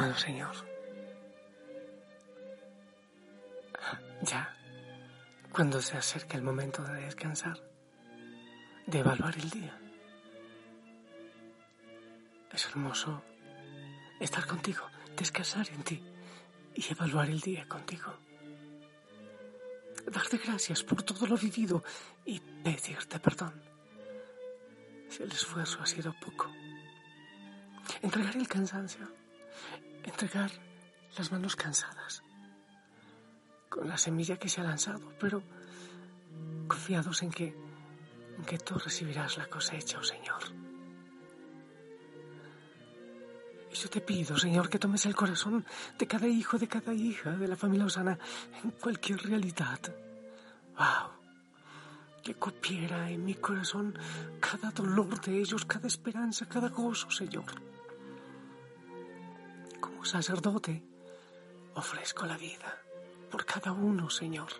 Amado Señor, ya, cuando se acerca el momento de descansar, de evaluar el día, es hermoso estar contigo, descansar en ti y evaluar el día contigo. Darte gracias por todo lo vivido y pedirte perdón si el esfuerzo ha sido poco. Entregar el cansancio entregar las manos cansadas, con la semilla que se ha lanzado, pero confiados en que, en que tú recibirás la cosecha, oh Señor. Y yo te pido, Señor, que tomes el corazón de cada hijo, de cada hija de la familia Osana en cualquier realidad. ¡Wow! Que copiera en mi corazón cada dolor de ellos, cada esperanza, cada gozo, Señor sacerdote, ofrezco la vida por cada uno, Señor,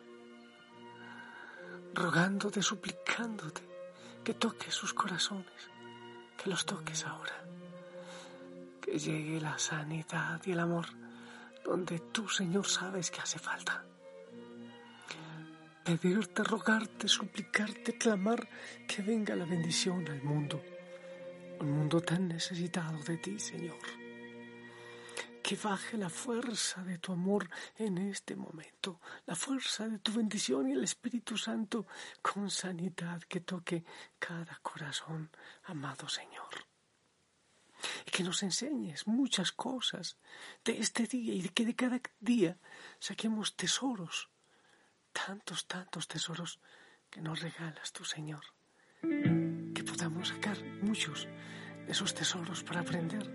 rogándote, suplicándote que toques sus corazones, que los toques ahora, que llegue la sanidad y el amor donde tú, Señor, sabes que hace falta. Pedirte, rogarte, suplicarte, clamar que venga la bendición al mundo, un mundo tan necesitado de ti, Señor que baje la fuerza de tu amor en este momento, la fuerza de tu bendición y el Espíritu Santo con sanidad que toque cada corazón, amado Señor. Y que nos enseñes muchas cosas de este día y de que de cada día saquemos tesoros, tantos, tantos tesoros que nos regalas tú, Señor. Que podamos sacar muchos de esos tesoros para aprender,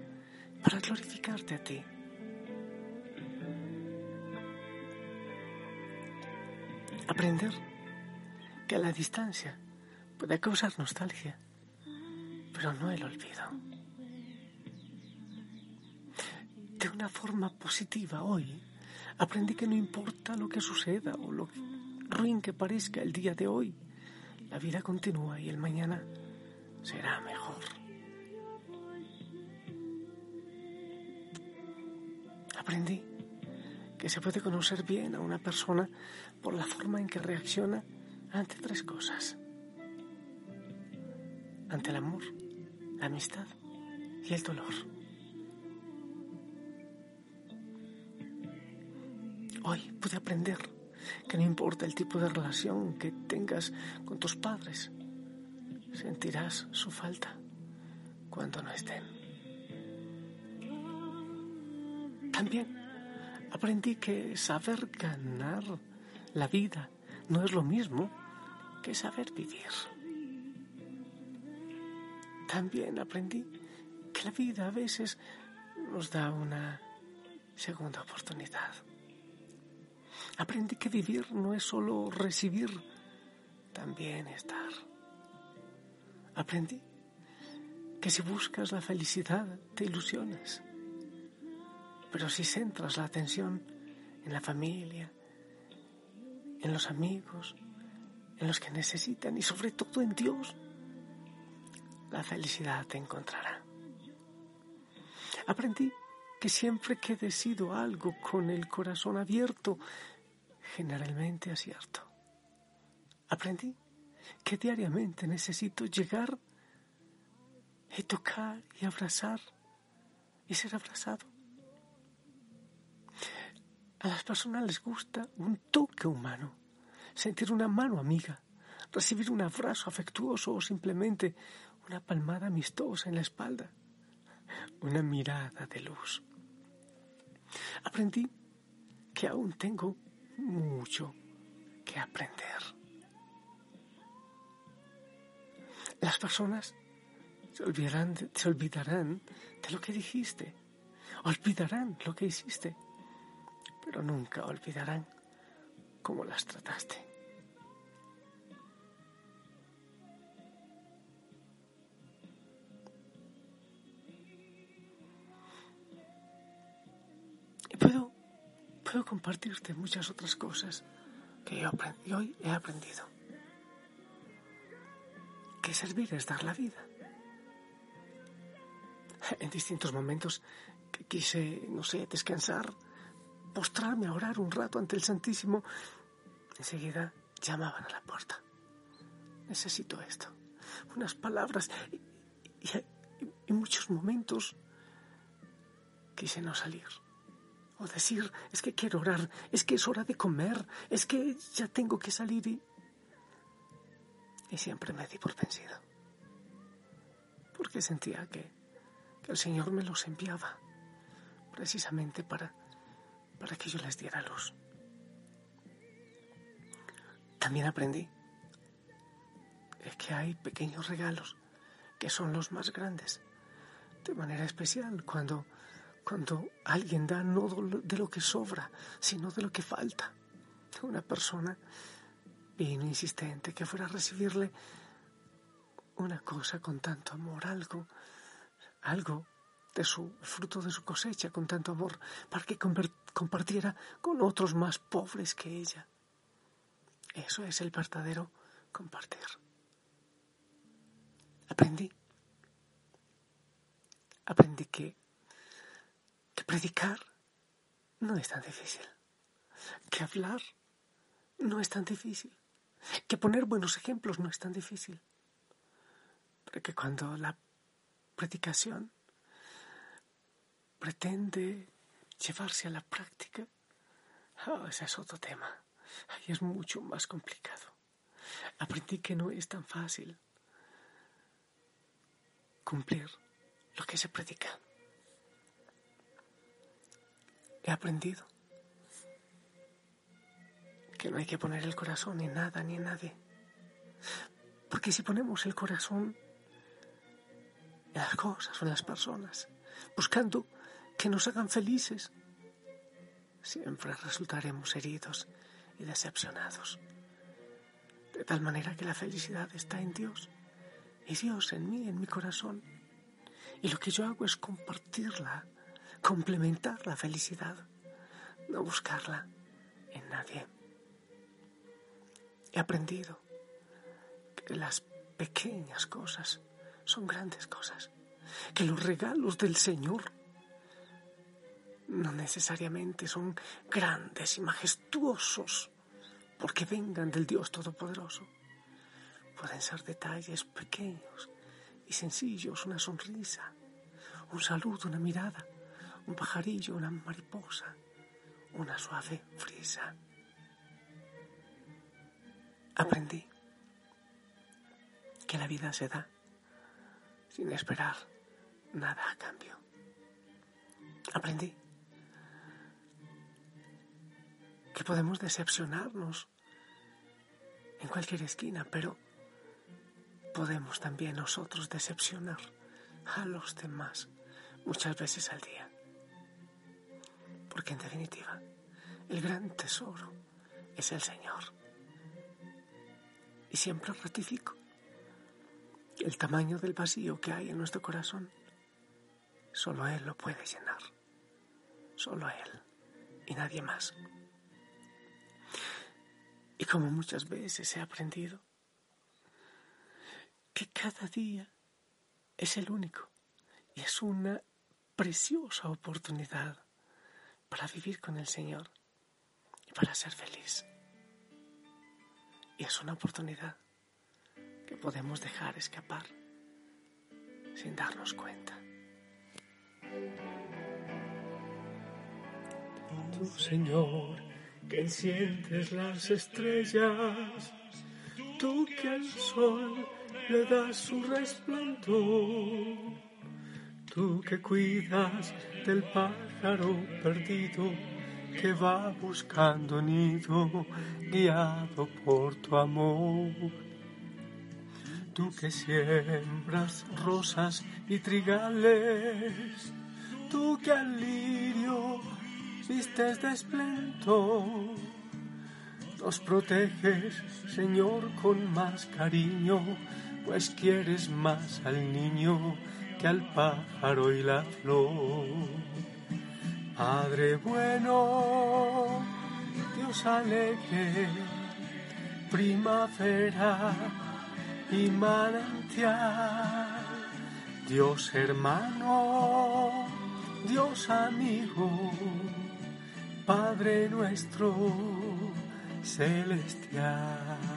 para glorificarte a ti Aprender que la distancia puede causar nostalgia, pero no el olvido. De una forma positiva hoy, aprendí que no importa lo que suceda o lo ruin que parezca el día de hoy, la vida continúa y el mañana será mejor. Aprendí que se puede conocer bien a una persona por la forma en que reacciona ante tres cosas. Ante el amor, la amistad y el dolor. Hoy pude aprender que no importa el tipo de relación que tengas con tus padres, sentirás su falta cuando no estén. También aprendí que saber ganar la vida no es lo mismo que saber vivir. También aprendí que la vida a veces nos da una segunda oportunidad. Aprendí que vivir no es solo recibir, también estar. Aprendí que si buscas la felicidad te ilusionas pero si centras la atención en la familia, en los amigos, en los que necesitan y sobre todo en Dios, la felicidad te encontrará. Aprendí que siempre que decido algo con el corazón abierto, generalmente acierto. Aprendí que diariamente necesito llegar y tocar y abrazar y ser abrazado. A las personas les gusta un toque humano, sentir una mano amiga, recibir un abrazo afectuoso o simplemente una palmada amistosa en la espalda. una mirada de luz. Aprendí que aún tengo mucho que aprender. Las personas se olvidarán, se olvidarán de lo que dijiste, olvidarán lo que hiciste, pero nunca olvidarán cómo las trataste. Y puedo, puedo compartirte muchas otras cosas que yo hoy he aprendido. Que servir es dar la vida. En distintos momentos que quise, no sé, descansar, postrarme a orar un rato ante el Santísimo, enseguida llamaban a la puerta. Necesito esto. Unas palabras y, y, muchos momentos quise no salir. O decir, es que quiero orar, es que es hora de comer, es que ya tengo que salir y... Siempre me di por vencido. Porque sentía que, que el Señor me los enviaba precisamente para, para que yo les diera luz. También aprendí que hay pequeños regalos que son los más grandes. De manera especial cuando cuando alguien da no de lo que sobra, sino de lo que falta. Una persona vino insistente que fuera a recibirle una cosa con tanto amor, algo, algo de su fruto de su cosecha con tanto amor, para que compartiera con otros más pobres que ella. Eso es el verdadero compartir. Aprendí. Aprendí que que predicar no es tan difícil, que hablar no es tan difícil, que poner buenos ejemplos no es tan difícil, porque cuando la predicación pretende llevarse a la práctica, oh, ese es otro tema, ahí es mucho más complicado. Aprendí que no es tan fácil cumplir lo que se predica he aprendido que no hay que poner el corazón en nada ni en nadie. Porque si ponemos el corazón en las cosas o en las personas, buscando que nos hagan felices, siempre resultaremos heridos y decepcionados. De tal manera que la felicidad está en Dios y Dios en mí, en mi corazón. Y lo que yo hago es compartirla complementar la felicidad, no buscarla en nadie. He aprendido que las pequeñas cosas son grandes cosas, que los regalos del Señor no necesariamente son grandes y majestuosos porque vengan del Dios Todopoderoso. Pueden ser detalles pequeños y sencillos, una sonrisa, un saludo, una mirada, un pajarillo, una mariposa, una suave frisa. Aprendí que la vida se da sin esperar nada a cambio. Aprendí que podemos decepcionarnos en cualquier esquina, pero podemos también nosotros decepcionar a los demás muchas veces al día porque en definitiva el gran tesoro es el Señor. Y siempre ratifico el tamaño del vacío que hay en nuestro corazón, solo Él lo puede llenar, solo Él y nadie más. Y como muchas veces he aprendido, que cada día es el único y es una preciosa oportunidad para vivir con el Señor y para ser feliz. Y es una oportunidad que podemos dejar escapar sin darnos cuenta. Tú, Señor, que enciendes las estrellas, tú que al sol le das su resplandor tú que cuidas del pájaro perdido que va buscando nido, guiado por tu amor. Tú que siembras rosas y trigales, tú que al lirio vistes de esplendor, nos proteges, Señor, con más cariño, pues quieres más al niño que al pájaro y la flor. Padre bueno, Dios alegre, primavera y manantial, Dios hermano, Dios amigo, Padre nuestro celestial.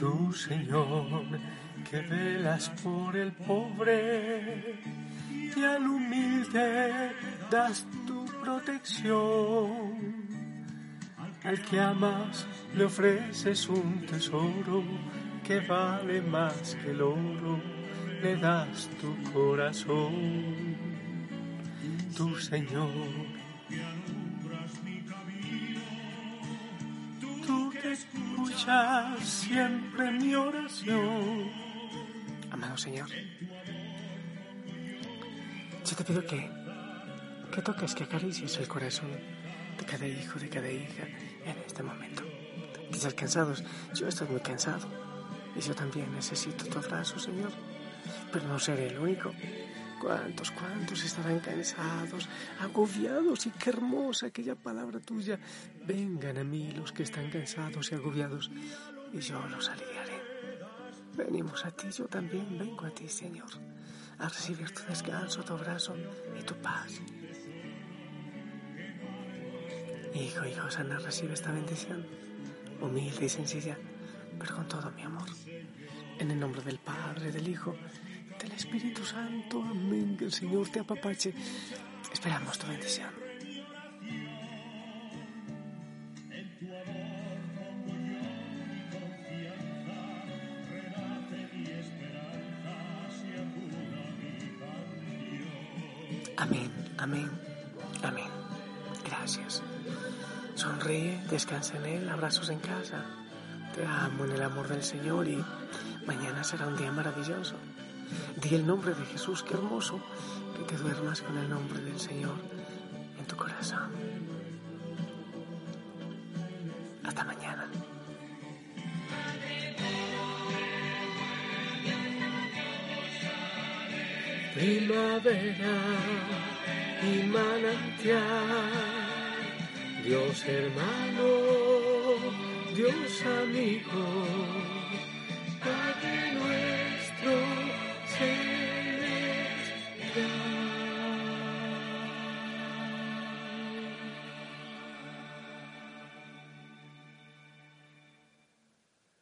Tú, Señor, que velas por el pobre y al humilde das tu protección. Al que amas le ofreces un tesoro que vale más que el oro, le das tu corazón. Tú, Señor, siempre mi oración. Amado Señor, yo te pido que, que toques, que acaricies el corazón de cada hijo, de cada hija en este momento. Quizás cansados, yo estoy muy cansado y yo también necesito tu abrazo, Señor, pero no seré el único. ¿Cuántos, cuántos estarán cansados, agobiados? Y qué hermosa aquella palabra tuya. Vengan a mí los que están cansados y agobiados, y yo los aliviaré. Venimos a ti, yo también vengo a ti, Señor, a recibir tu descanso, tu abrazo y tu paz. Hijo, hijo, Sana, recibe esta bendición, humilde y sencilla, pero con todo mi amor. En el nombre del Padre, del Hijo, Espíritu Santo. Amén. Que el Señor te apapache. Esperamos tu bendición. Amén, amén, amén. Gracias. Sonríe, descansa en Él, abrazos en casa. Te amo en el amor del Señor y mañana será un día maravilloso. Di el nombre de Jesús, qué hermoso que te duermas con el nombre del Señor en tu corazón. Hasta mañana. Primavera y manantial, Dios hermano, Dios amigo